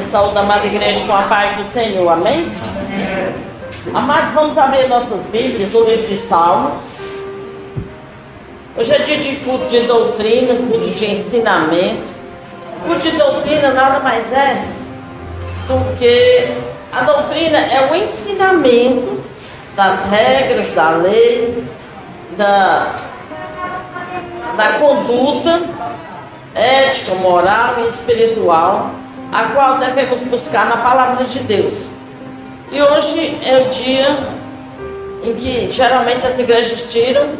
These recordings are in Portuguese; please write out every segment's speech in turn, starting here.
Eu saúdo a amada igreja com a paz do Senhor, amém? Amados, vamos abrir nossas Bíblias, o livro de Salmos. Hoje é dia de culto de doutrina, culto de ensinamento. Culto de doutrina nada mais é do que a doutrina é o ensinamento das regras, da lei, da, da conduta ética, moral e espiritual, a qual devemos buscar na palavra de Deus. E hoje é o dia em que geralmente as igrejas tiram.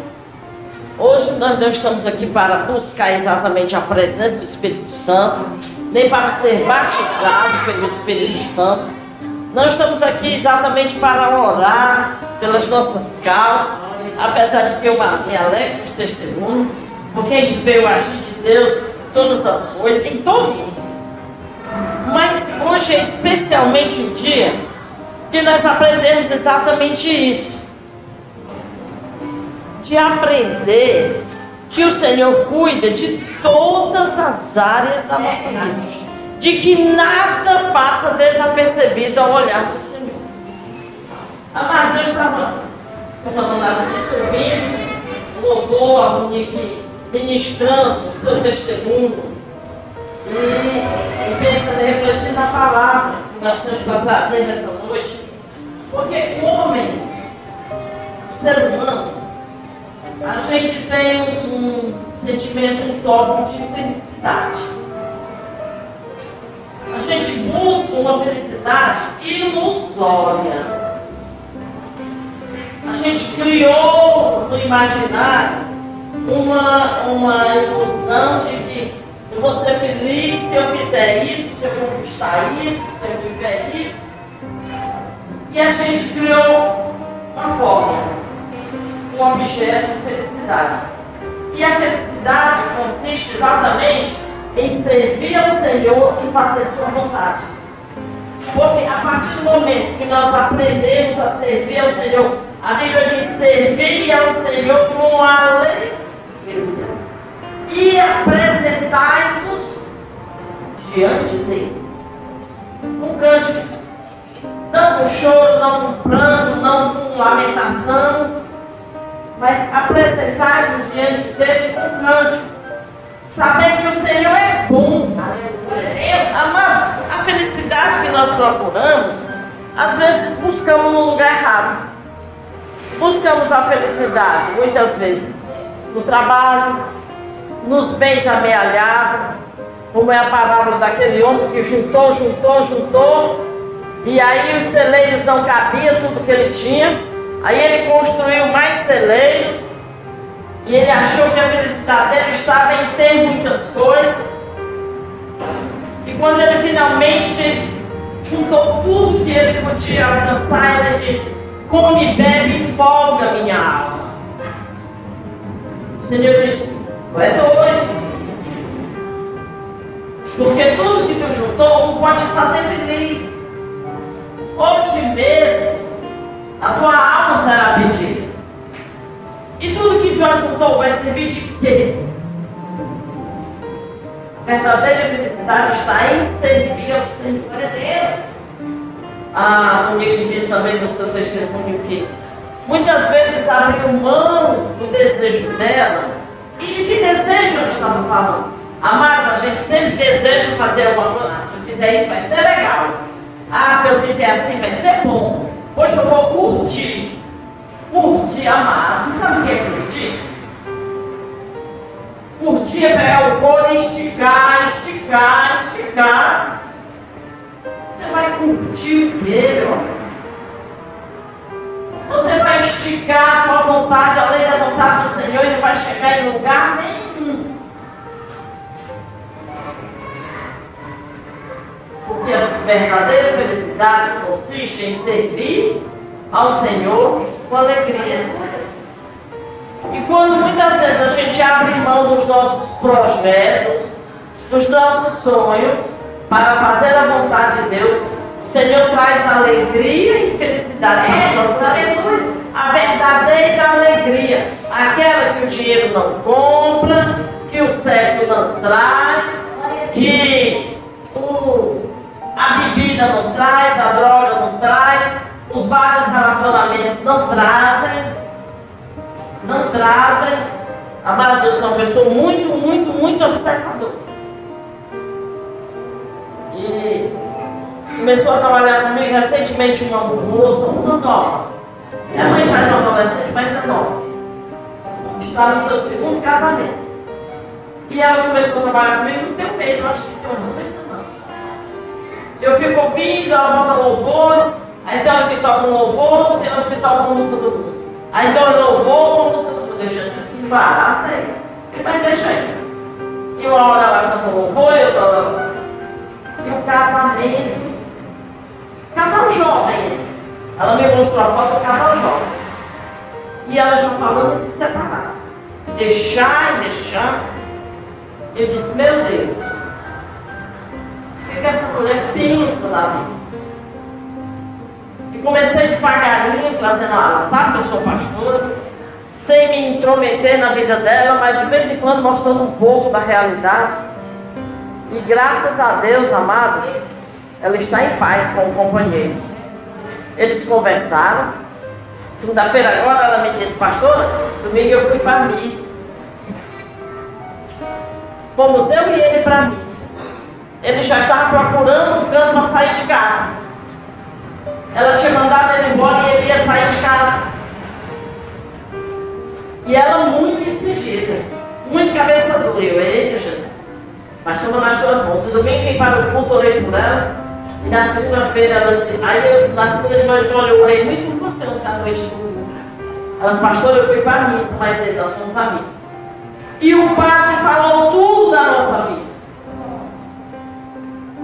Hoje nós não estamos aqui para buscar exatamente a presença do Espírito Santo, nem para ser batizado pelo Espírito Santo. Nós estamos aqui exatamente para orar pelas nossas causas, apesar de que eu me alegro de testemunho, porque a gente vê o agir de Deus todas as coisas, em todos. Mas hoje é especialmente o dia que nós aprendemos exatamente isso. De aprender que o Senhor cuida de todas as áreas da nossa vida. De que nada passa desapercebido ao olhar do Senhor. Amados, eu estava falando lá, ouvindo, louvor, a Monique ministrando o seu testemunho e, pensando, refletindo na palavra que nós temos para trazer nessa noite. Porque o homem, o ser humano, a gente tem um, sentimento, um toque de felicidade. A gente busca uma felicidade ilusória. A gente criou no imaginário uma, uma ilusão de que eu vou ser feliz se eu fizer isso, se eu conquistar isso, se eu tiver isso. E a gente criou uma forma, um objeto de felicidade. E a felicidade consiste exatamente em servir ao Senhor e fazer sua vontade. Porque a partir do momento que nós aprendemos a servir ao Senhor, a Bíblia diz servir ao Senhor com alegria e apresentai-vos diante dele. Um cântico, não com choro, não com pranto, não com lamentação, mas apresentai-vos diante dele com um cântico, sabendo que o Senhor é bom. Amados, a felicidade que nós procuramos, às vezes buscamos no lugar errado. Buscamos a felicidade, muitas vezes, no trabalho, nos bens amealhados, como é a parábola daquele homem que juntou, juntou, juntou, e aí os celeiros não cabiam tudo que ele tinha, aí ele construiu mais celeiros, e ele achou que a felicidade dele estava em ter muitas coisas, e quando ele finalmente juntou tudo que ele podia alcançar, ele disse: Come, bebe e folga minha alma. Senhor diz, tu é doido. Porque tudo que tu juntou não pode te fazer feliz. Hoje mesmo, a tua alma será pedida. E tudo que tu juntou vai servir de quê? A verdadeira felicidade está em servir ao Senhor. Glória a Deus. A Monique diz também no seu testemunho que muitas vezes abriu mão do desejo dela. E de que desejo estava falando? Amados, a gente sempre deseja fazer alguma coisa. Ah, se eu fizer isso vai ser legal. Ah, se eu fizer assim vai ser bom. Hoje eu vou curtir. Curtir, amado. Você sabe o que é curtir? Curtir é pegar o couro e esticar, esticar, esticar. Você vai curtir o quê, meu amor? Você vai esticar a sua vontade além da vontade do Senhor e não vai chegar em lugar nenhum. Porque a verdadeira felicidade consiste em servir ao Senhor com alegria. E quando muitas vezes a gente abre mão dos nossos projetos, dos nossos sonhos, para fazer a vontade de Deus, Senhor traz alegria e felicidade é, A verdadeira alegria, aquela que o dinheiro não compra, que o sexo não traz, que o, A bebida não traz, a droga não traz, os vários relacionamentos não trazem, não trazem. Amados, eu sou uma pessoa muito, muito, muito observadora. Começou a trabalhar comigo recentemente uma moça, uma nova. Minha mãe já é uma adolescente, mas é nova. Está no seu segundo casamento. E ela começou a trabalhar comigo no teu mês, acho que tem uma semana. Eu fico ouvindo, ela bota louvores, aí tem hora que toca um louvor, tem hora que toca uma música do mundo. Aí tem hora louvor, uma música do mundo. Eu assim, parar, sei. Mas deixa aí. E uma hora ela canta louvor, eu tô. E o casamento. Casal jovem eles. Ela me mostrou a foto do casal jovem. E ela já falando de se separar. Deixar e deixar. Eu disse, meu Deus, o que, que essa mulher pensa na vida? E comecei devagarinho, trazendo ela, sabe que eu sou pastora, sem me intrometer na vida dela, mas de vez em quando mostrando um pouco da realidade. E graças a Deus, amados, ela está em paz com o companheiro. Eles conversaram. Segunda-feira agora ela me disse, pastora, domingo eu fui para a missa. Fomos eu e ele para a missa. Ele já estava procurando um canto para sair de casa. Ela tinha mandado ele embora e ele ia sair de casa. E ela muito decidida, muito cabeça dura. Eu, eita Jesus, mas estamos nas suas mãos. Se domingo vem para o culto, orei por ela. E na segunda-feira ela disse, aí eu, na segunda de manhã eu orei muito por você ontem à noite do culto. Ela disse, pastor, eu fui para a missa, mas ele, nós fomos à missa. E o padre falou tudo da nossa vida.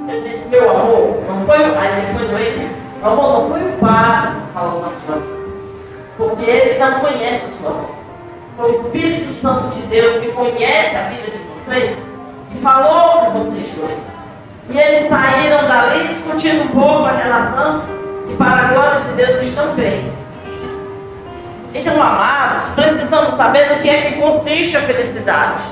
Eu disse, meu amor, não foi o. Aí depois eu disse, meu amor, não foi o padre que falou na sua vida. Porque ele não conhece a sua vida. Foi o Espírito Santo de Deus que conhece a vida de vocês, que falou com vocês dois. E eles saíram dali discutindo um pouco a relação, e para a glória de Deus estão bem. Então, amados, precisamos saber do que é que consiste a felicidade.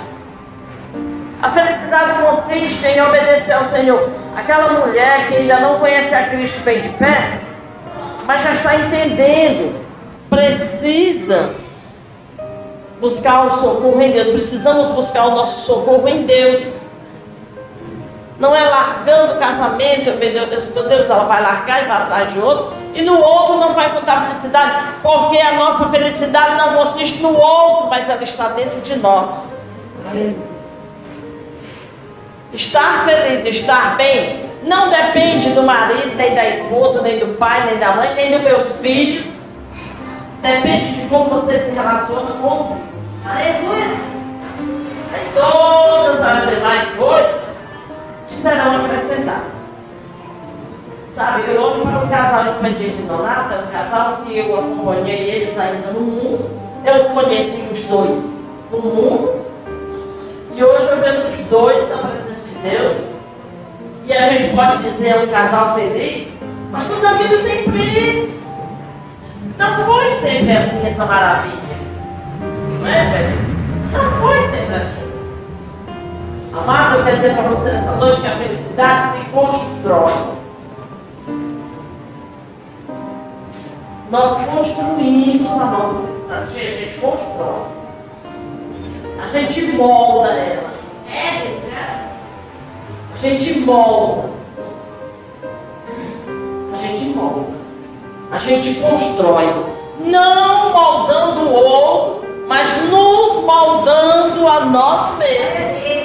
A felicidade consiste em obedecer ao Senhor. Aquela mulher que ainda não conhece a Cristo bem de pé, mas já está entendendo, precisa buscar o socorro em Deus. Precisamos buscar o nosso socorro em Deus. Não é largando o casamento, meu Deus, meu Deus, ela vai largar e vai atrás de outro. E no outro não vai contar felicidade, porque a nossa felicidade não consiste no outro, mas ela está dentro de nós. Estar feliz, estar bem, não depende do marido, nem da esposa, nem do pai, nem da mãe, nem dos meus filhos. Depende de como você se relaciona com Deus. Aleluia! E todas as demais coisas serão acrescentadas. Sabe, eu olho para o casal expediente Donata, um casal que eu acompanhei eles ainda no mundo. Eu conheci os dois no mundo. E hoje eu vejo os dois na presença de Deus. E a gente pode dizer é um casal feliz, mas toda vida tem preço. Não foi sempre assim essa maravilha. Não é, velho? Não foi sempre assim. Amados, eu quero dizer para você nessa noite que a felicidade se constrói. Nós construímos a nossa felicidade. A gente constrói. A gente molda ela. É, a gente molda. A gente molda. A gente constrói. Não moldando o outro, mas nos moldando a nós mesmos.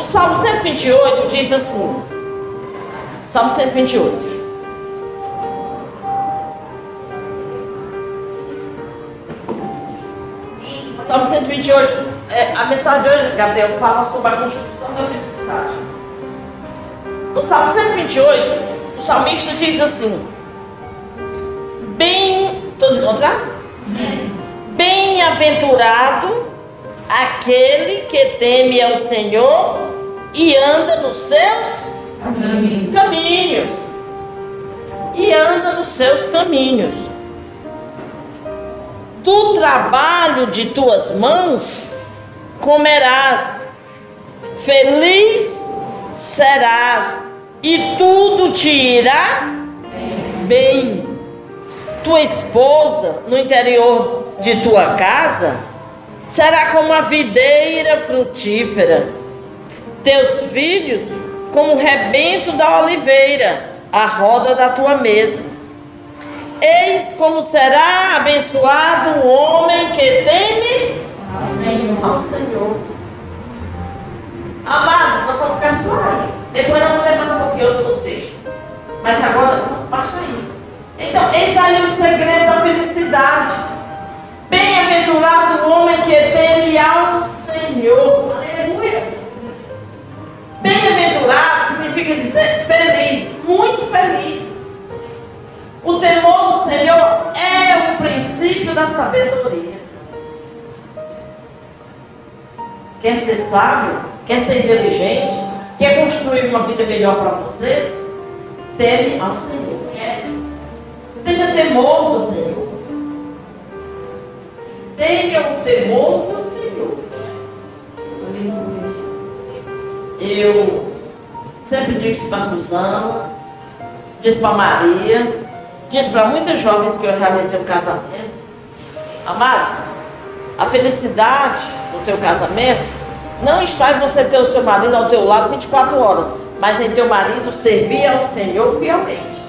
O Salmo 128 diz assim. Salmo 128. Salmo 128, é, a mensagem de hoje, Gabriel, fala sobre a construção da felicidade. No Salmo 128, o salmista diz assim: Bem. Todos encontraram? Bem-aventurado aquele que teme ao Senhor e anda nos seus caminhos. E anda nos seus caminhos do trabalho de tuas mãos comerás, feliz serás e tudo te irá bem. Tua esposa no interior de tua casa será como a videira frutífera, teus filhos como o rebento da oliveira, a roda da tua mesa. Eis como será abençoado o homem que teme ao Senhor. Amados, nós vamos ficar só aí. Depois nós vamos levar um pouquinho outro texto. Mas agora, basta aí. Então, eis aí o segredo da felicidade. Bem-aventurado o homem que teme ao Senhor. Aleluia. Bem-aventurado significa dizer feliz, muito feliz. O temor do Senhor é o princípio da sabedoria. Quer ser sábio? Quer ser inteligente? Quer construir uma vida melhor para você? Teme ao Senhor. Tenha temor do Senhor. Tenha o temor do Senhor. Eu sempre disse para a Suzana, disse para Maria, disse para muitas jovens que eu realizei o casamento. Amados, a felicidade do teu casamento não está em você ter o seu marido ao teu lado 24 horas, mas em teu marido servir ao Senhor fielmente.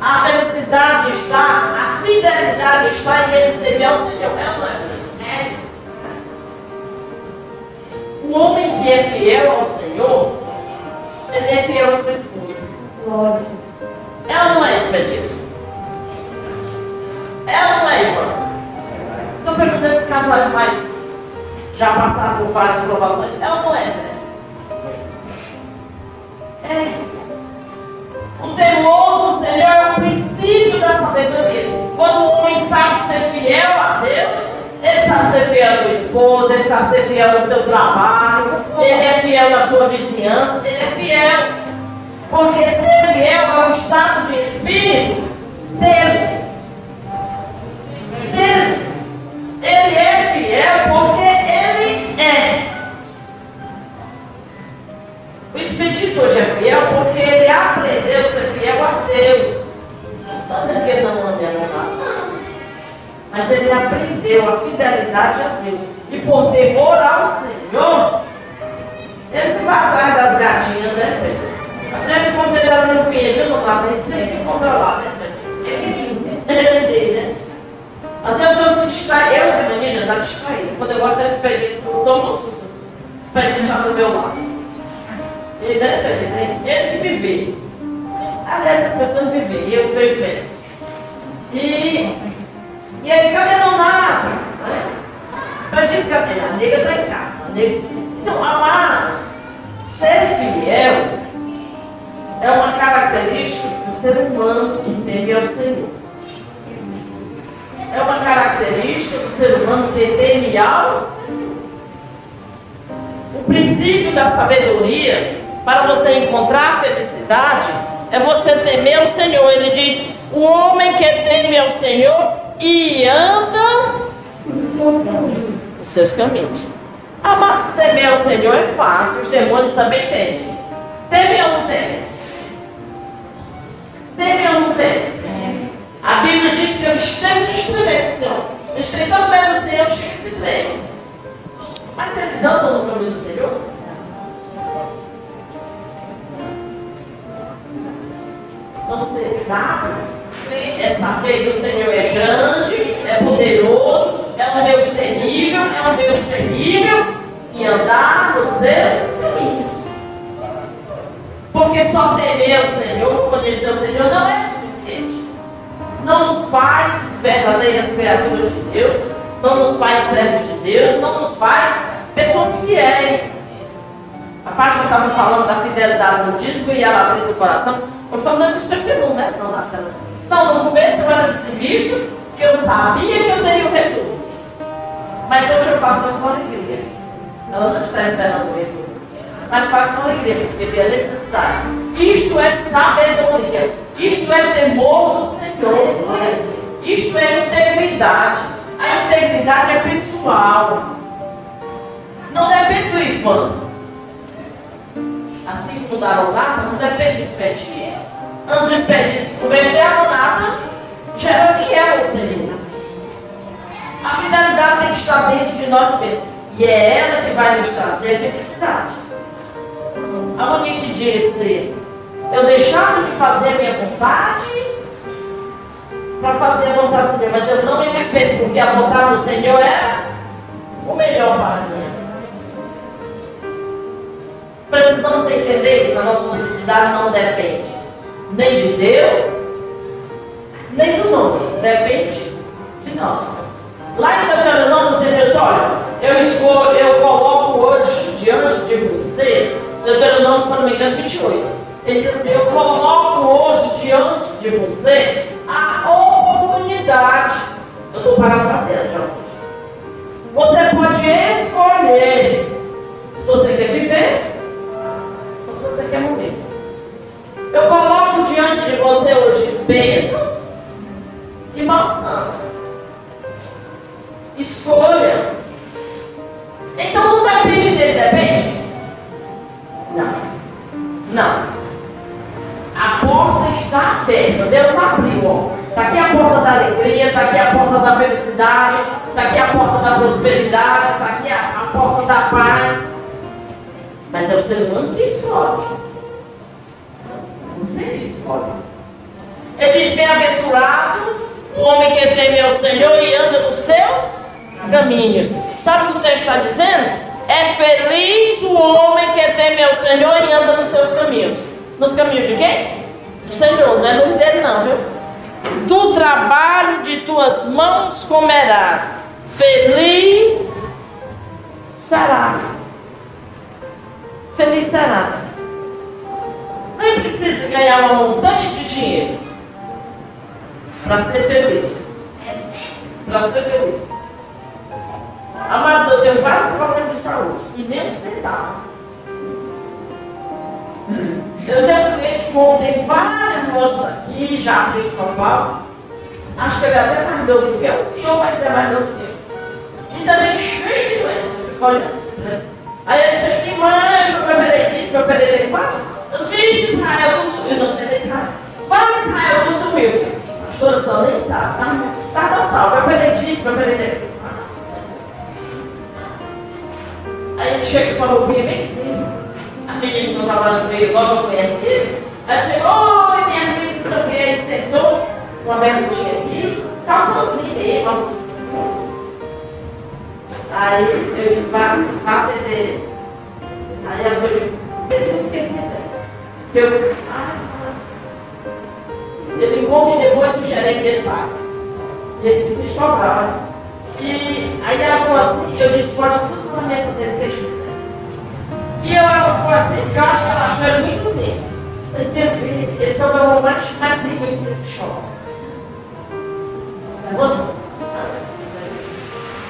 A felicidade está, a fidelidade está em ele servir ao Senhor. É ou não é? O homem que é fiel ao Senhor, ele é fiel à sua esposa. É ou não é, Expedito? É ou não é, Ivan? Estou perguntando se casais mais já passaram por várias provações. É ou não é, Zé? É. O temor do Senhor é o princípio da sabedoria. Quando o homem sabe ser fiel a Deus, ele sabe ser fiel à sua esposa, ele sabe ser fiel ao seu trabalho, ele é fiel à sua vizinhança, ele é fiel. Porque ser fiel é um estado de espírito dele. Não estou dizendo que ele não anda nada, não. Mas ele aprendeu a fidelidade a Deus. E por temor ao Senhor, ele não vai atrás das gatinhas, né, Pedro? Às vezes quando ele era no pinheiro, não lá, ele sempre se encontra lá, né, Pedro? Ele né? Às vezes eu estou distraído, eu, minha menina, está distraída. Quando eu gosto desse período, eu estou muito susto. Já do meu lado. Ele deve ser, ele que viver. Aliás, as pessoas vivem, e eu vejo. E, e ele, cadê nada? Né? Eu digo, cadê? A nega está em casa. Nega... Então, amados, ser fiel é uma característica do ser humano que teme ao Senhor. É uma característica do ser humano que teme ao Senhor. O princípio da sabedoria para você encontrar a felicidade, é você temer o Senhor. Ele diz: o homem que teme ao Senhor e anda os seus caminhos. Amados, temer ao Senhor é fácil, os demônios também temem. Temem ou não temem? Temem ou não temem? A Bíblia diz que eles têm diferença, Senhor. Eles têm tão bem no Senhor que se tremem. Mas eles andam no caminho do Senhor? Então você sabe, é saber que o Senhor é grande, é poderoso, é um Deus terrível, é um Deus terrível, e andar nos seus caminhos. Porque só temer o Senhor, conhecer o Senhor, não é suficiente. Não nos faz verdadeiras criaturas de Deus, não nos faz servos de Deus, não nos faz pessoas fiéis. A Fátima estava falando da fidelidade no dízimo e ela abriu o coração. Eu falando dos testemunhos, né? Não, das assim. Não, no começo eu era pessimista, que eu sabia que eu teria o retorno. Mas hoje eu faço isso com alegria. Ela não está esperando o retorno. Mas faço com alegria, porque vê a necessidade. Isto é sabedoria. Isto é temor do Senhor. Isto é integridade. A integridade é pessoal. Não depende do Ivan. assim como da nada, não depende do expediente. Antes do expediente se converter, a nada já era fiel ao Senhor. A fidelidade tem que estar dentro de nós mesmos. E é ela que vai nos trazer a felicidade. Há alguém que disse, eu deixava de fazer a minha vontade para fazer a vontade do Senhor, mas eu não me arrependo, porque a vontade do Senhor é o melhor para mim. Precisamos entender que a nossa felicidade não depende nem de Deus, nem dos homens, depende de nós. Lá em Deuteronômio, Senhor diz, olha, eu escolho, eu coloco hoje diante de você, Deuteronômio, se não me engano, 28. Ele diz assim, eu coloco hoje diante de você a oportunidade. Eu estou parafraseando, já. Você pode escolher se você quer viver ou se você quer morrer. Eu coloco diante de você hoje bênçãos e maldição. Escolha. Então não depende dele, depende? Não. Não. A porta está aberta. Deus abriu. Está aqui a porta da alegria, está aqui a porta da felicidade, está aqui a porta da prosperidade, está aqui a, a porta da paz. Mas é o ser humano que escolhe. Você escolhe. Ele diz: Bem-aventurado o homem que teme ao Senhor e anda nos seus caminhos. Sabe o que o texto está dizendo? É feliz o homem que teme ao Senhor e anda nos seus caminhos. Nos caminhos de quem? Do Senhor, não é no dele não, viu? Do trabalho de tuas mãos comerás. Feliz serás. Feliz será. Nem precisa ganhar uma montanha de dinheiro para ser feliz. Para ser feliz. Amados, eu tenho vários problemas de saúde e nem um centavo. Eu tenho cliente tem várias lojas aqui, já aqui em São Paulo. Acho que ele é até mais novo do que. O senhor vai ter mais novo que eu. E também cheio de doenças. Fica olhando. Aí ele chega aqui, mãe, eu operei isso, eu operei aquilo. Quatro. Os filhos Israel não sumiu, não tem Israel. Qual Israel não sumiu? A pastora só nem sabe. Tá, tá total. Disso, eu operei daquilo. Aí ele chega com uma roupinha bem simples menina que não trabalhando comigo, logo eu conheci ele. Aí chegou, oi minha amiga, não sei o que, sentou, uma bermutinha aqui, calçãozinho mesmo. Aí eu disse, vá, vá atender. Aí ela falou, o que ele quer Eu, ai, nossa. Ele come depois o gerente dele paga. E eles se cobraram. E aí ela falou assim, eu disse, pode tudo na mesa dele, deixa e eu, ela foi assim, eu acho que ela achou ele muito simples. Esse filho, esse é o meu mais, mais rico desse shopping. Você?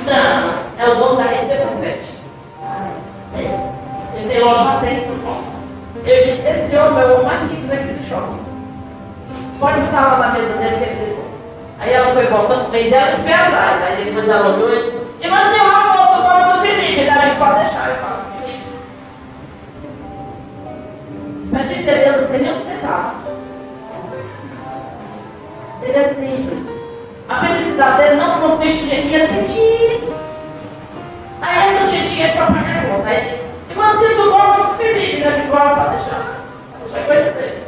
Não, é o dono da Receita. É. Ele tem loja até em São Paulo. Eu disse, esse homem é o mais rico daquele shopping. Pode botar lá na mesa dele que ele Aí ela foi voltando, fez ela de pé atrás. Aí depois ela olhou e disse, mas eu volto para o Felipe, daí pode deixar, eu falo. Mas de entendendo sem nenhum centavo. Ele é simples. A felicidade dele não consiste em dinheiro, tem dinheiro. Aí ele não tinha dinheiro para pagar a conta. Aí ele disse, irmãzinho do golpe com Felipe, né? De golpe, para deixar. Deixa conhecer.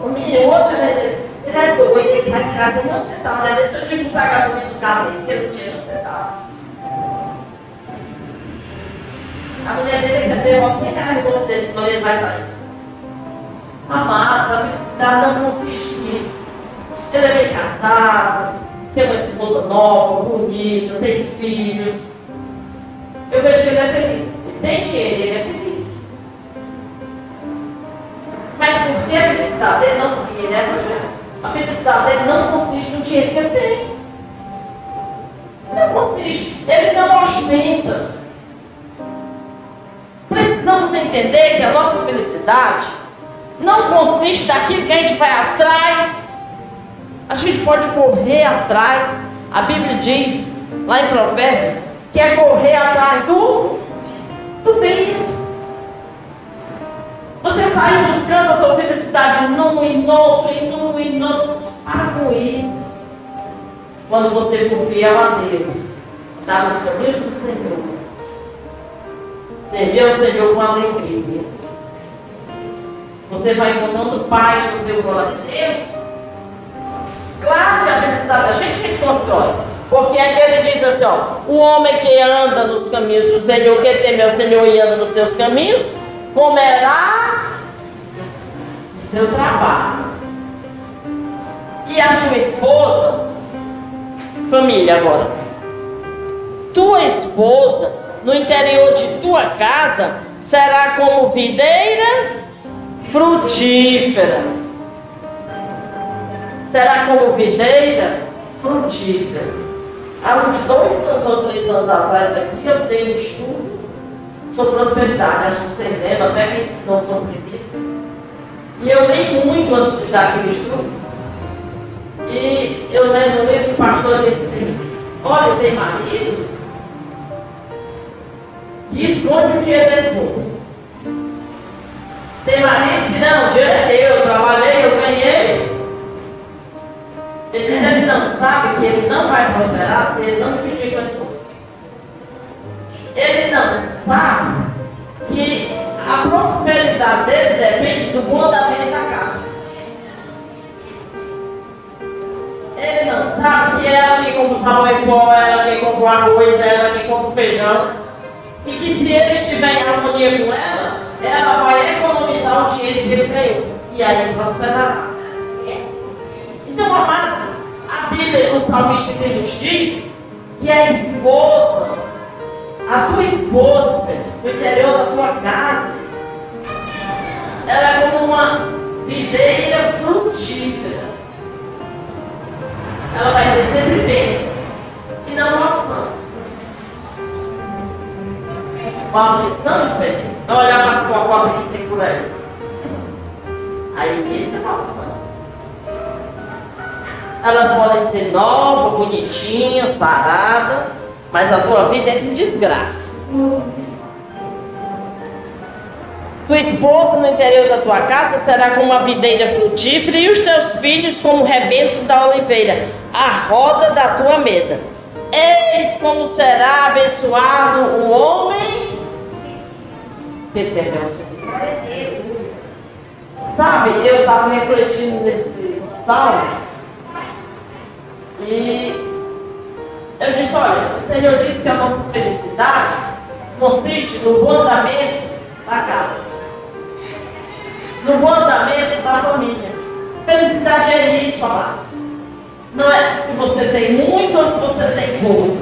O menino, outro, ele disse, ele é doido, ele sai de casa, não centavo. Ele disse, eu tive que botar gasolina no carro dele, porque ele não tinha um centavo. A mulher dele quer ter uma sem carregou dele, quando ele vai sair. Amados, a felicidade não consiste nisso. Ele é bem casado, tem uma esposa nova, bonita, tem filhos. Eu vejo que ele é feliz. Tem dinheiro, ele é feliz. Mas por que a felicidade dele não, ele é evangélico. A felicidade dele não consiste no dinheiro que ele tem. Não consiste. Ele não ostenta precisamos entender que a nossa felicidade não consiste daquilo que a gente vai atrás. A gente pode correr atrás. A Bíblia diz, lá em Provérbios, que é correr atrás do, do vento. Você sai buscando a tua felicidade num e noutro, e num e noutro. Para com isso. Quando você confia a Deus, dá nos caminhos do Senhor. Servir ao Senhor com alegria. Você vai encontrando paz no teu coração. Claro que a gente a gente constrói. Porque aqui ele diz assim, ó, o homem que anda nos caminhos do Senhor, que teme ao Senhor e anda nos seus caminhos, comerá o seu trabalho. E a sua esposa, família agora, tua esposa, no interior de tua casa, será como videira frutífera. Será como videira frutífera. Há uns dois anos ou três anos atrás aqui eu dei um estudo sobre prosperidade, acho que vocês lembram, até me ensinou sobre isso. E eu li muito antes de dar aquele estudo. E eu lembro no livro que o pastor disse assim, olha, tem marido que esconde o dinheiro da esposa. Tem marido que não, o dinheiro é meu, eu trabalhei, eu ganhei. Ele diz, ele não sabe que ele não vai prosperar se ele não a esposa. Ele não sabe que a prosperidade dele depende do bom andamento da casa. Ele não sabe que é ela que compra o sabão em pó, é ela que compra o arroz, é ela que compra o feijão. E que se ele estiver em harmonia com ela, ela vai economizar o dinheiro que ele ganhou. E aí prosperará. Então, amados, a Bíblia, o salmista que nos diz que a esposa, a tua esposa, no interior da tua casa, ela é como uma videira frutífera. Ela vai ser sempre bênção e não uma opção. Uma opção diferente. Não olhar para as cocobras que tem por aí. Aí isso é uma opção. Elas podem ser novas, bonitinhas, saradas, mas a tua vida é de desgraça. Tua esposa no interior da tua casa será como uma videira frutífera e os teus filhos como o rebento da oliveira, a roda da tua mesa. Eis como será abençoado o homem que. Sabe, eu estava refletindo nesse salmo e eu disse, olha, o Senhor disse que a nossa felicidade consiste no bom andamento da casa no bom andamento da família. Felicidade é isso, amado. Não é se você tem muito ou se você tem pouco.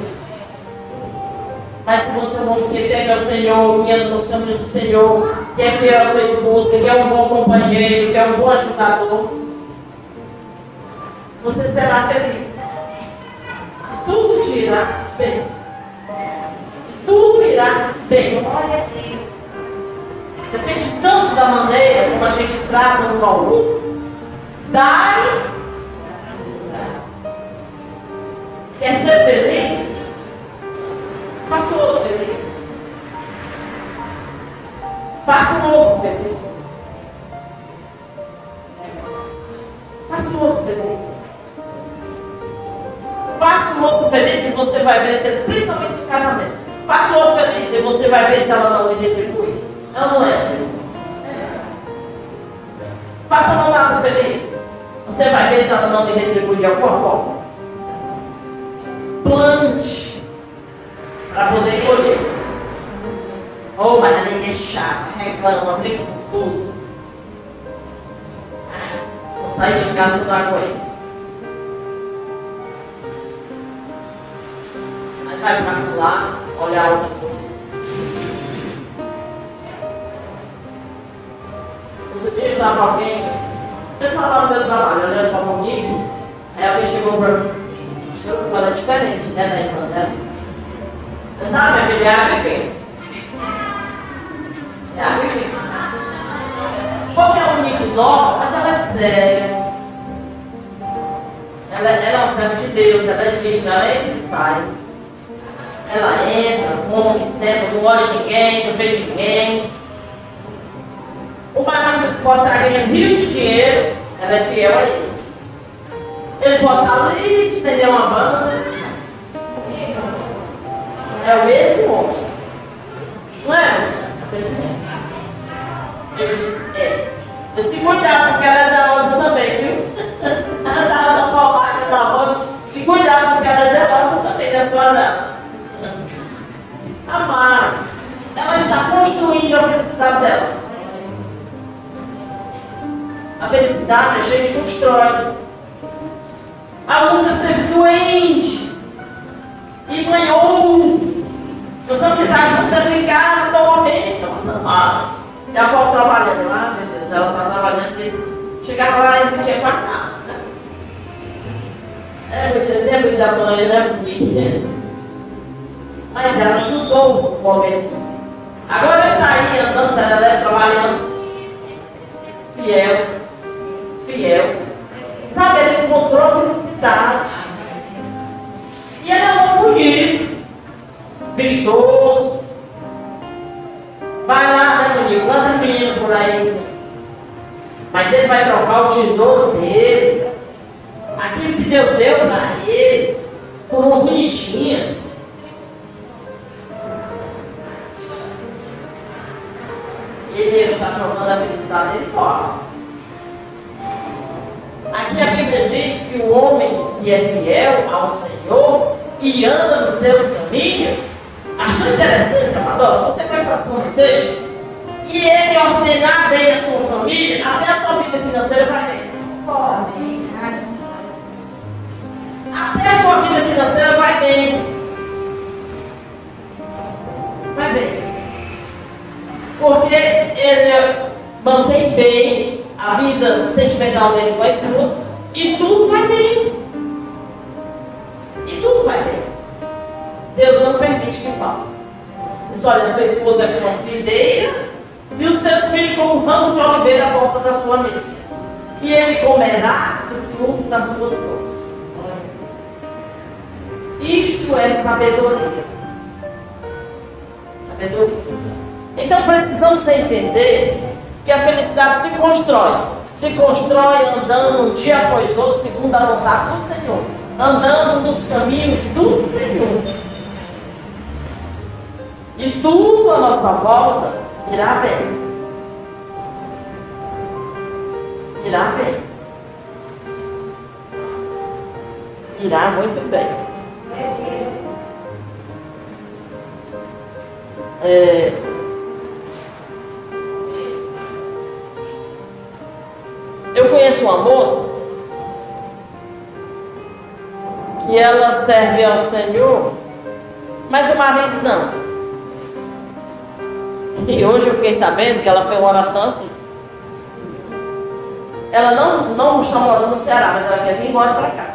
Mas se você é um que teme ao Senhor, que anda nos caminhos do Senhor, que é fiel à sua esposa, que é um bom companheiro, que é um bom ajudador, você será feliz. Tudo te irá bem. Tudo irá bem. Glória a Deus. Depende tanto da maneira como a gente trata um ao outro. Dai. Quer ser feliz? Faça o outro feliz. Faça o outro feliz. Faça o outro feliz. Faça o outro feliz e você vai vencer, principalmente no casamento. Faça o outro feliz e você vai ver se ela não lhe retribui. Não, não é, Senhor. Faça um lado feliz. Você vai ver se ela não lhe retribui de alguma forma. Plante para poder colher. Oh, mas ninguém é chato, reclama, briga com tudo. Vou sair de casa com água aí. Para lá, olhar outra coisa. Outro dia estava alguém, o pessoal estava no meu trabalho, olhando para comigo, aí alguém chegou para mim e disse, o ela é diferente, né, da irmã dela. Você sabe, minha filha, é a Vivi. É a Vivi. Porque é mas ela é séria. Ela, ela é uma serva de Deus, ela é digna, ela entra e sai. Ela entra, come, senta, não olha ninguém, não vê ninguém. O marido pode estar ganhando rios de dinheiro, ela é fiel a ele. Ele pode estar ali, acender uma banda. É o mesmo homem. Não é? Eu disse, é. Eu se cuidar, porque ela é zelosa também, viu? Ela estava na palmada na roda. Se cuidar, porque ela é zelosa também da sua Amados, ela está construindo a felicidade dela. A felicidade a gente constrói. A Luna esteve doente e ganhou. Nós vamos em casa, toma bem, nossa amada. E a avó trabalhando lá, meu Deus, ela está trabalhando e chegava lá e não tinha quase nada. É, meu Deus, é muito da mãe, né? Mas ela ajudou o momento. Agora ela está aí andando, é trabalhando. Fiel. Fiel. Sabe, ele encontrou felicidade. E ele é um bonito. Vistoso. Vai lá, né, bonito? Quantas meninas por aí? Mas ele vai trocar o tesouro dele. Aquilo que Deus deu para ele. Por uma bonitinha. Ele está jogando a felicidade dele fora. Aqui a Bíblia diz que o homem que é fiel ao Senhor e anda nos seus caminhos, acho tão interessante, amador, se você prestar atenção no texto, e ele ordenar bem a sua família, até a sua vida financeira vai bem. Até a sua vida financeira vai bem. Porque ele mantém bem a vida sentimental dele com a esposa e tudo vai bem. E tudo vai bem. Deus não permite que falte. Diz, olha, sua esposa é como videira e os seus filhos como ramos de oliveira à volta da sua mesa. E ele comerá o fruto das suas mãos. Isto é sabedoria. Sabedoria. Então precisamos entender que a felicidade se constrói. Se constrói andando um dia após outro, segundo a vontade do Senhor. Andando nos caminhos do Senhor. E tudo à nossa volta irá bem. Irá bem. Irá muito bem. É, Eu conheço uma moça que ela serve ao Senhor, mas o marido não. E hoje eu fiquei sabendo que ela fez uma oração assim. Ela não, não está morando no Ceará, mas ela quer vir embora para cá.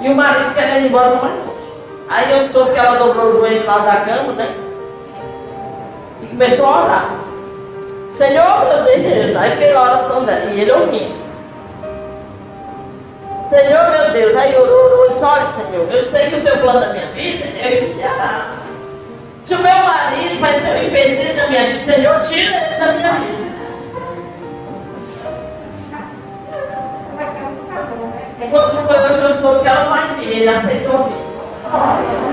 E o marido quer ir embora mais longe. Aí eu soube que ela dobrou o joelho lá da cama, né? E começou a orar. Senhor, meu Deus, aí fez a oração dela, e ele ouvindo. Senhor, meu Deus, aí orou, orou, disse, olha, Senhor, eu sei que o teu plano da minha vida é ir Ceará. Se o meu marido vai ser um empecilho da minha vida, Senhor, tira ele da minha vida. Quando foi hoje eu soube que ela vai vir, ele aceitou.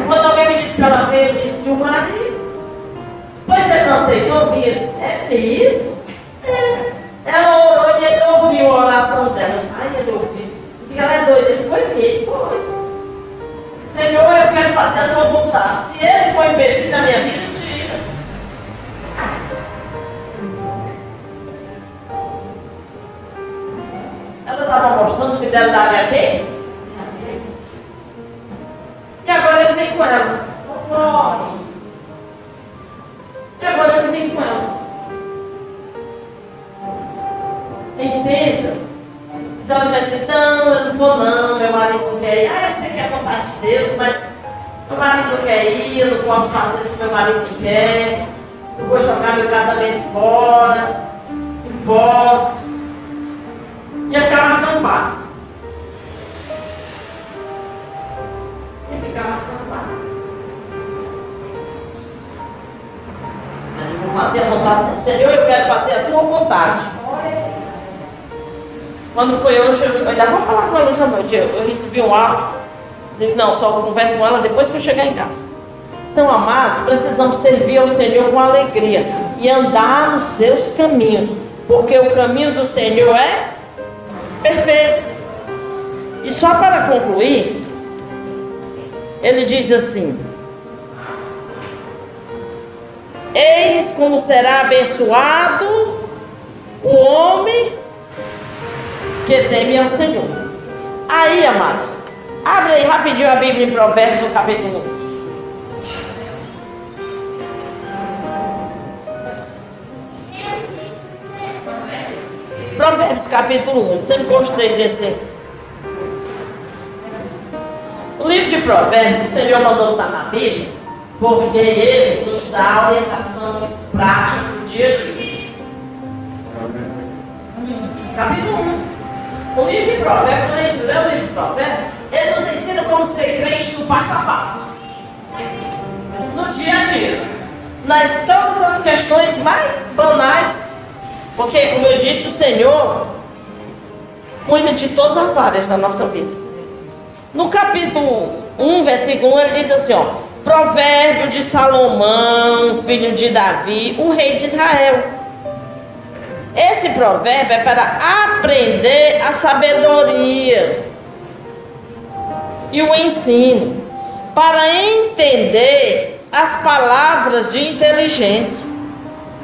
Quando alguém me disse que ela veio, eu disse, o marido. Pois você não aceitou vir? É mesmo? É. Ela orou e ele ouviu a oração dela. Ai, ele ouviu. Porque ela é doida. Ele foi ele foi. Senhor, eu quero fazer a tua vontade. Se ele foi imbecil na minha vida, tira. Ela estava mostrando fidelidade a quem? E agora ele vem com ela. Glória. E agora ele vem com ela. Entenda. Se ela vai dizer, não, eu não vou não, meu marido não quer ir. Ah, eu sei que é a vontade de Deus, mas meu marido não quer ir, eu não posso fazer isso, meu marido não quer. Eu vou jogar meu casamento fora. Não posso. E a calma não passa. Fazer a vontade. Senhor, eu quero fazer a tua vontade. Quando foi hoje, eu ainda vou falar com ela hoje à noite. Eu, eu recebi um áudio. Não, só converso com ela depois que eu chegar em casa. Então, amados, precisamos servir ao Senhor com alegria e andar nos seus caminhos, porque o caminho do Senhor é perfeito. E só para concluir, ele diz assim: Eis como será abençoado o homem que teme ao Senhor. Aí, amados, abre aí rapidinho a Bíblia em Provérbios, capítulo 1. Provérbios capítulo 1. Eu sempre gostei desse. O livro de Provérbios, o Senhor mandou estar na Bíblia, porque ele nos dá orientação prática para o dia a dia. Capítulo 1. O livro de Provérbios, quando a gente lê o livro de Provérbios, ele nos ensina como ser crente no passo a passo. No dia a dia. Nas todas as questões mais banais. Porque, como eu disse, o Senhor cuida de todas as áreas da nossa vida. No capítulo 1, versículo 1, ele diz assim, ó. Provérbio de Salomão, filho de Davi, o rei de Israel. Esse provérbio é para aprender a sabedoria e o ensino, para entender as palavras de inteligência,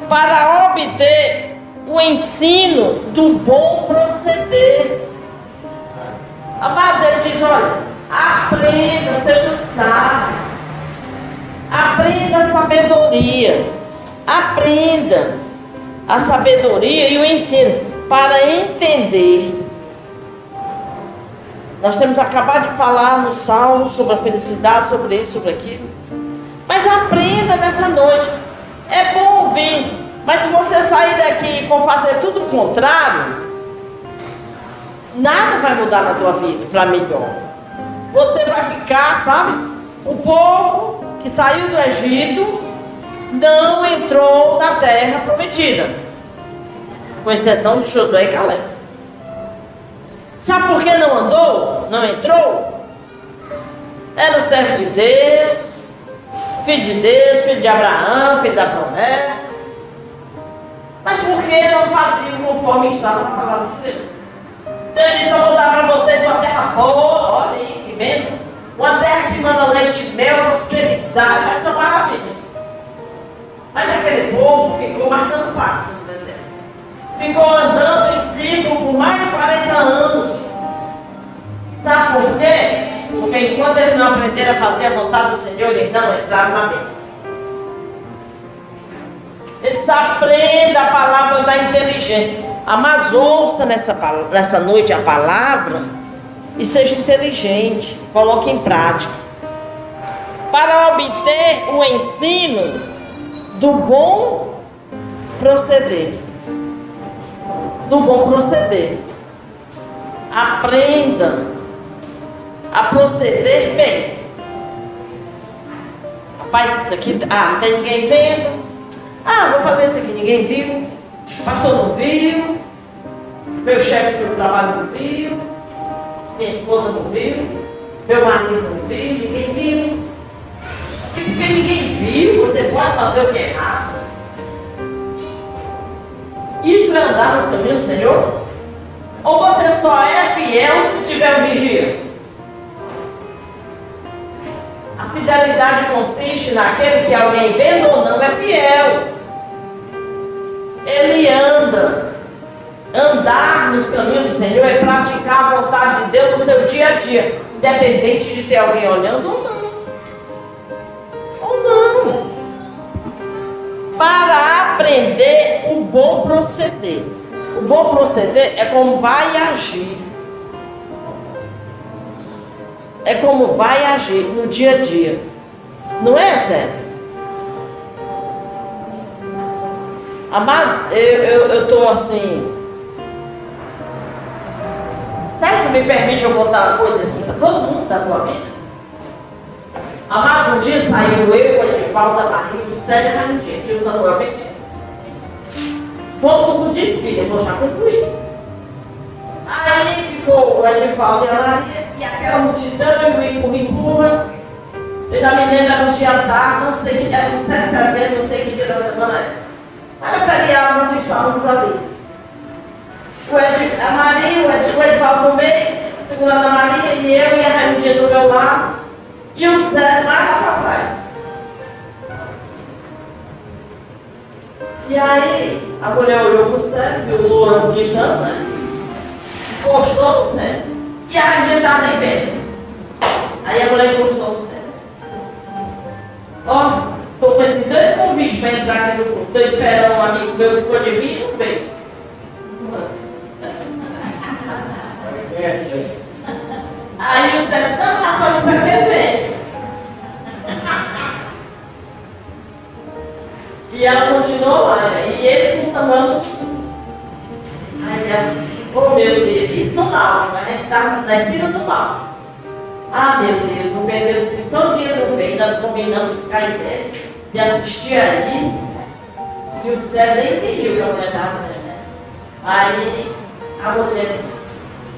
para obter o ensino do bom proceder. Amado, ele diz: olha, aprenda, seja sábio. Aprenda a sabedoria. Aprenda a sabedoria e o ensino para entender. Nós temos acabado de falar no Salmo sobre a felicidade, sobre isso, sobre aquilo. Mas aprenda nessa noite. É bom ouvir. Mas se você sair daqui e for fazer tudo o contrário, nada vai mudar na tua vida para melhor. Você vai ficar, sabe? O povo que saiu do Egito não entrou na terra prometida, com exceção de Josué e Caleb. Sabe por que não andou? Não entrou? Era o servo de Deus, filho de Deus, filho de Abraão, filho da promessa. Mas por que não faziam conforme estava na palavra de Deus? Ele disse: Eu vou dar para vocês uma terra boa, olha aí, que bênção. Uma terra que manda leite e mel, prosperidade, essa maravilha. Mas aquele povo ficou marcando passo no deserto. Ficou andando em círculo por mais de 40 anos. Sabe por quê? Porque enquanto eles não aprenderam a fazer a vontade do Senhor, eles não entraram na bênção. Eles aprendem a palavra da inteligência. Amados, ouça nessa, nessa noite a palavra e seja inteligente, coloque em prática. Para obter o ensino do bom proceder. Do bom proceder. Aprenda a proceder bem. Rapaz, isso aqui, ah, não tem ninguém vendo. Ah, vou fazer isso aqui, ninguém viu. Pastor não viu. Meu chefe do trabalho não viu minha esposa não viu, meu marido não viu, ninguém viu. E porque ninguém viu, você pode fazer o que é errado. Isso é andar no caminho do Senhor? Ou você só é fiel se tiver um vigia? A fidelidade consiste naquele que alguém vendo ou não é fiel. Ele anda Andar nos caminhos do Senhor é praticar a vontade de Deus no seu dia a dia, independente de ter alguém olhando ou não. Ou não. Para aprender o bom proceder. O bom proceder é como vai agir. É como vai agir no dia a dia. Não é, sério? Amados, eu estou assim, Certo? Me permite eu botar uma coisa aqui para todo mundo da tua vida? Amado, um dia saiu eu, o Edivaldo, da Maria, o Célio e a Renundinha, que Samuel pequeno. Fomos no desfile, eu vou já concluir. Aí ficou o Edivaldo e a Maria, e aquela multidão, eu empurra, empurra. Eu já me lembro, era um dia tarde, não sei que era um 7 de setembro, não sei que dia da semana era. Aí eu feriado, nós estávamos ali. O Ed, a Maria, o, Ed, o Edivaldo no segurando a Maria, e eu e a Raimundinha do meu lado, e o Sérgio lá para trás. E aí, a mulher olhou para o Sérgio, viu o Louro gritando, né? Gostou do Sérgio. E a Raimundinha estava nem vendo. Aí a mulher gostou do Sérgio. Ó, estou com esses dois convites para entrar aqui no grupo. Estou esperando um amigo meu que ficou de vir e não veio. Aí o Sérgio, não, tá só esperando ver. E ela continuou né? e ele com Samuel. Aí ela, oh meu Deus, isso no náutico, a gente está na esquina do náutico. Ah meu Deus, o Pedro disse, todo dia não veio, nós combinamos de ficar em pé, de assistir aí. E o Sérgio nem entendia o que a mulher estava dizendo. Né? Aí a mulher disse,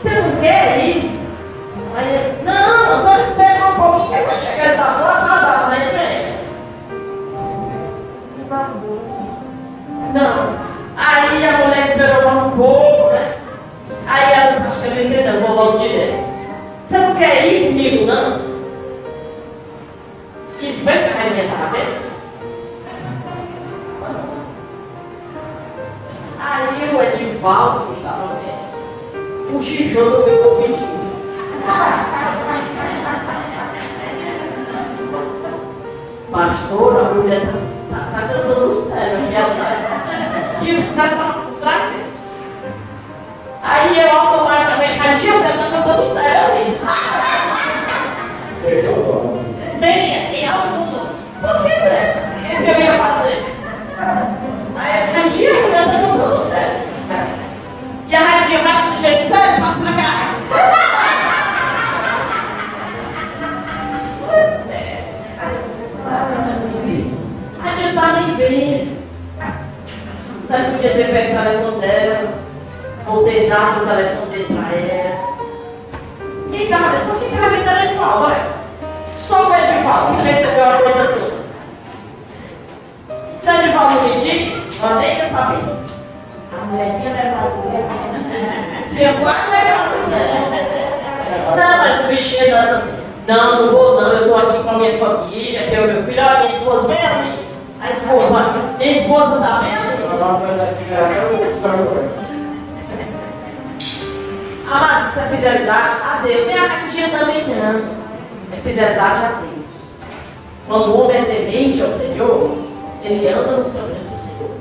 você não quer ir? Aí ele disse, não, só espera um pouquinho, que vai chegar, ele está só atrasado, mas vem. Não. Aí a mulher esperou um pouco, né? Aí ela disse, acho que ele entendeu, vou logo direto. Você não quer ir comigo, não? E depois que a rainha estava vendo? Aí o Edivaldo, que estava vendo, cochichou no meu ouvidinho. Pastor, a mulher está tá, cantando sério aqui atrás. E o céu está telefone dele pra ela. Quem dava, só quem estava de pau, olha. Só o Edivaldo que recebeu a coisa toda. Se o Edivaldo me disse, eu nem ia saber. A mulher tinha levado o Tinha quase levado o Não, mas o bichinho dança assim. Não, não vou não, eu estou aqui com a minha família, tem o meu filho, olha, minha esposa vem ali. A esposa, minha esposa está vendo? Amados, isso é fidelidade a Deus. Nem a raquetinha também não. É fidelidade a Deus. Quando o homem é temente ao Senhor, ele anda no seu do Senhor.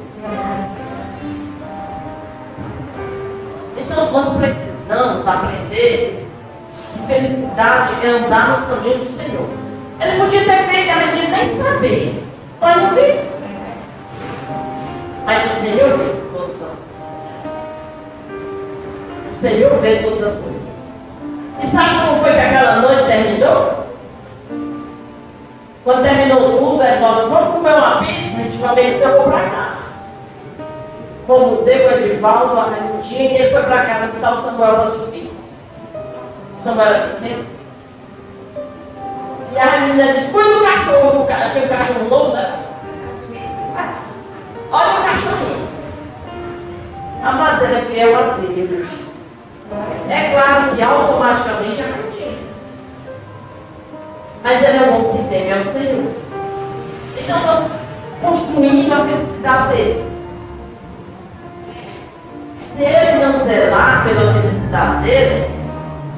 Então nós precisamos aprender felicidade é andar nos caminhos do Senhor. Ele podia ter feito, ela podia nem saber. Mas não. Mas o Senhor vê todas as coisas. O Senhor vê todas as coisas. E sabe como foi que aquela noite terminou? Quando terminou tudo, é nós vamos comer uma pizza, a gente vai se eu vou para casa. Fomos eu, o Edivaldo, a Raimundinha, e ele foi para casa botar o Samuel para dormir. Samuel era pequeno. E a menina disse, põe no cachorro, o cara tem um cachorro novo, né? Olha o cachorrinho. Amados, ele é fiel a Deus. É claro que automaticamente é curtinho. Mas ele é um homem que teme ao Senhor. Então nós construímos a felicidade dele. Se ele não zelar pela felicidade dele,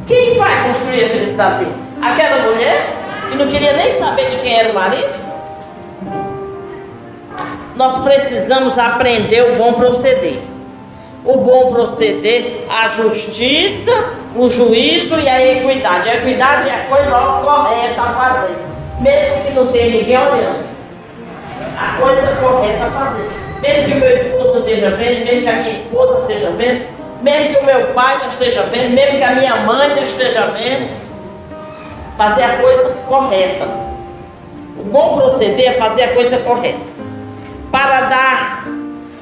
quem vai construir a felicidade dele? Aquela mulher que não queria nem saber de quem era o marido? Nós precisamos aprender o bom proceder. O bom proceder, a justiça, o juízo e a equidade. A equidade é a coisa correta a fazer, mesmo que não tenha ninguém olhando. A coisa correta a fazer. Mesmo que o meu esposo esteja vendo, mesmo que a minha esposa esteja vendo, mesmo que o meu pai não esteja vendo, mesmo que a minha mãe não esteja vendo, fazer a coisa correta. O bom proceder é fazer a coisa correta. Para dar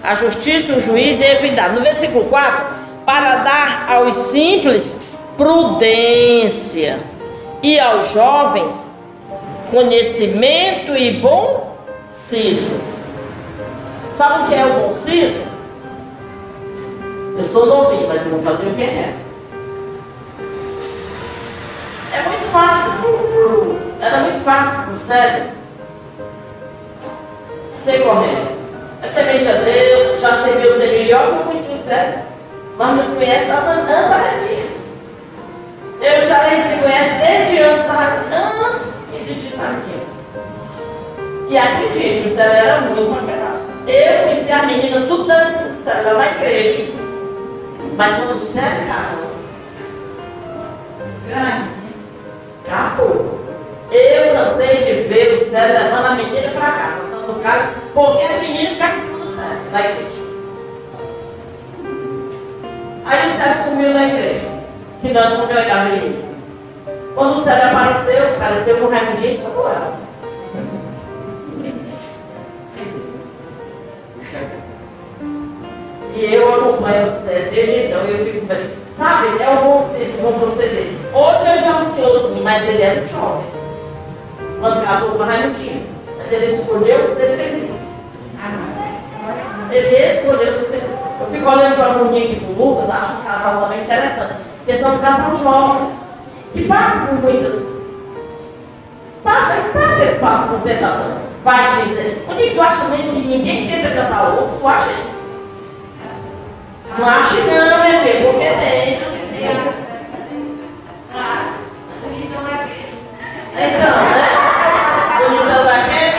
a justiça, o juízo e a equidade. No versículo 4, para dar aos simples prudência e aos jovens conhecimento e bom siso. Sabe o que é o bom siso? Eu sou novinho, mas vou fazer o que é. É muito fácil. Era muito fácil para o cérebro. Sem correndo. É temente a Deus, já serviu ser melhor que eu conheci o cérebro. Mas nos conhece das antes Eu e Salém se conhece desde antes, antes de aqui. E acredite, o cérebro era muito uma Eu conheci a menina tudo antes lá na igreja. Mas quando o cérebro casou, acabou. Eu cansei de ver o cérebro levando a menina para casa, dando cara, porque a menina fica em cima do cérebro, da igreja. Aí o Sérgio sumiu na igreja, que nós congregávamos ele. Quando o Sérgio apareceu, apareceu com o Raimundinho e Samuel. E eu acompanho o Sérgio desde então, eu fico. Sabe, é um bom senso, bom proceder. Hoje ele já anunciou assim, mas ele era jovem. Quando casou com o Raimundinho. Mas ele escolheu ser feliz. Ele escolheu ser feliz. Eu fico olhando para o Bruninho aqui para o Lucas, acho um casal também interessante. Porque são um casal jovem, que passa por muitas. Passa, a sabe que eles passam por tentação. Vai dizer, onde tu acha mesmo que ninguém tenta cantar o outro? Tu acha isso? Não acha não, minha filha, porque tem. Então, né? Bonitão daquele.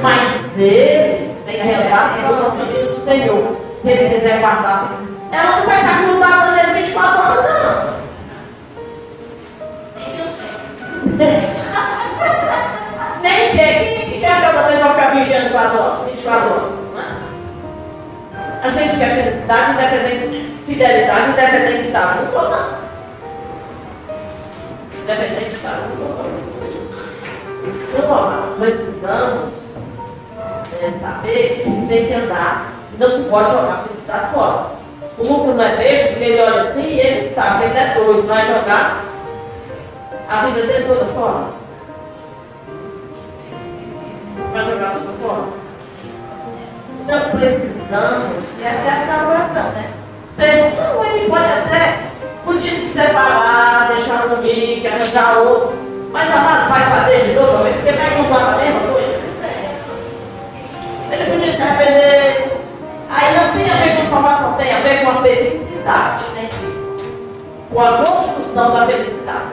Mas ele tem relação com os do Senhor se ele quiser guardar. Ela não vai estar grudada nele 24 horas, não. Nem quer. Quem quer casamento vai ficar vigiando 24 horas? 24 horas né? A gente quer felicidade, independente, fidelidade, independente de estar junto ou não. Independente de estar junto ou não. Então, precisamos é, saber que tem que andar não se pode jogar a felicidade fora. O lucro não é peixe, porque ele olha assim e ele sabe que ele é doido, vai jogar a vida dele toda fora. Vai jogar toda fora. Então precisamos, e até a salvação, né? Não, ele pode até, podia se separar, deixar um rico, arranjar outro. Mas amado, vai fazer de novo, porque vai comprar a mesma coisa. Ele podia se arrepender Aí não tem a ver com salvação, tem a ver com a felicidade. Né? Com a construção da felicidade.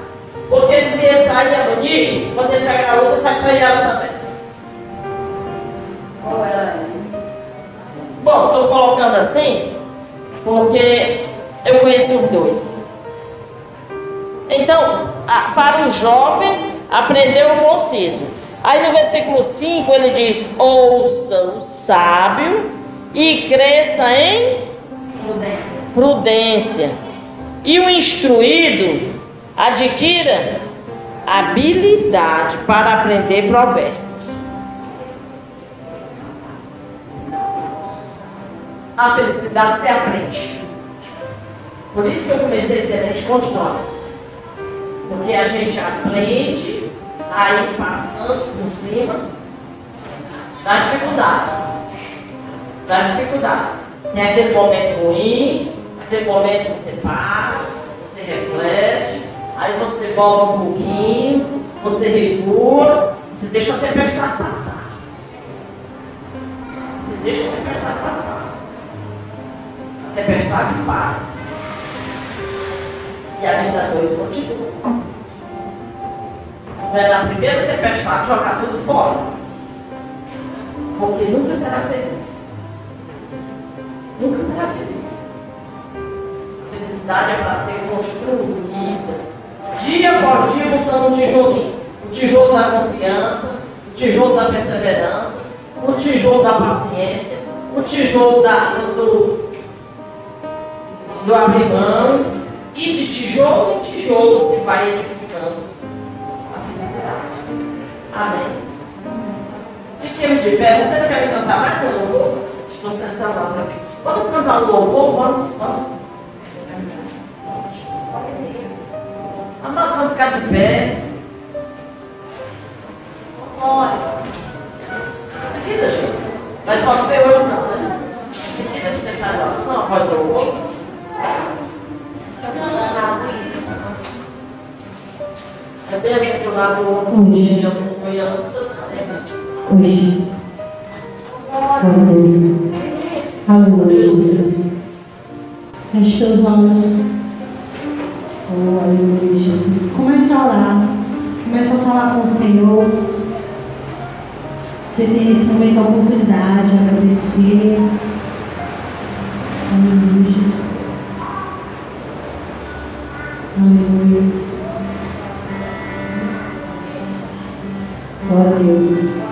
Porque se ele trair a Monique, quando ele pegar a outra, vai trair ela também. Qual é? Bom, estou colocando assim, porque eu conheci os dois. Então, para o jovem, aprendeu o conciso. Aí no versículo 5 ele diz: Ouça o sábio e cresça em prudência. prudência. E o instruído adquira habilidade para aprender provérbios. A felicidade se aprende. Por isso que eu comecei a ter a gente constrói. Porque a gente aprende aí passando por cima da dificuldade da dificuldade. Tem aquele momento ruim, aquele momento que você para, você reflete, aí você volta um pouquinho, você recua, você deixa a tempestade passar. Você deixa a tempestade passar. A tempestade passa. E a dois continua. Não é na primeira tempestade jogar tudo fora. Porque nunca será feliz nunca será feliz. A felicidade é para ser construída. Dia por dia botando um tijolinho. O tijolo da confiança, o tijolo da perseverança, o tijolo da paciência, o tijolo da, do, do abrir mão. E de tijolo em tijolo se vai edificando a felicidade. Amém. Fiquemos de pé. Vocês querem cantar mais um louvor? Estou sem palavra aqui. Vamos cantar um louvor? Vamos, vamos. Amados, vamos ficar de pé. Olha. Seguida, gente. Mas pode ver hoje não, né? Seguida você faz a oração após o louvor. É bem aqui do lado do outro. Hoje. Eu acompanhando o seu sangue. Hoje. Aleluia. Aleluia, Jesus. Feche teus olhos. Oh, aleluia, Jesus. Começa a orar. Começa a falar com o Senhor. Você tem nesse momento a oportunidade de agradecer. Aleluia. Aleluia. Glória Deus.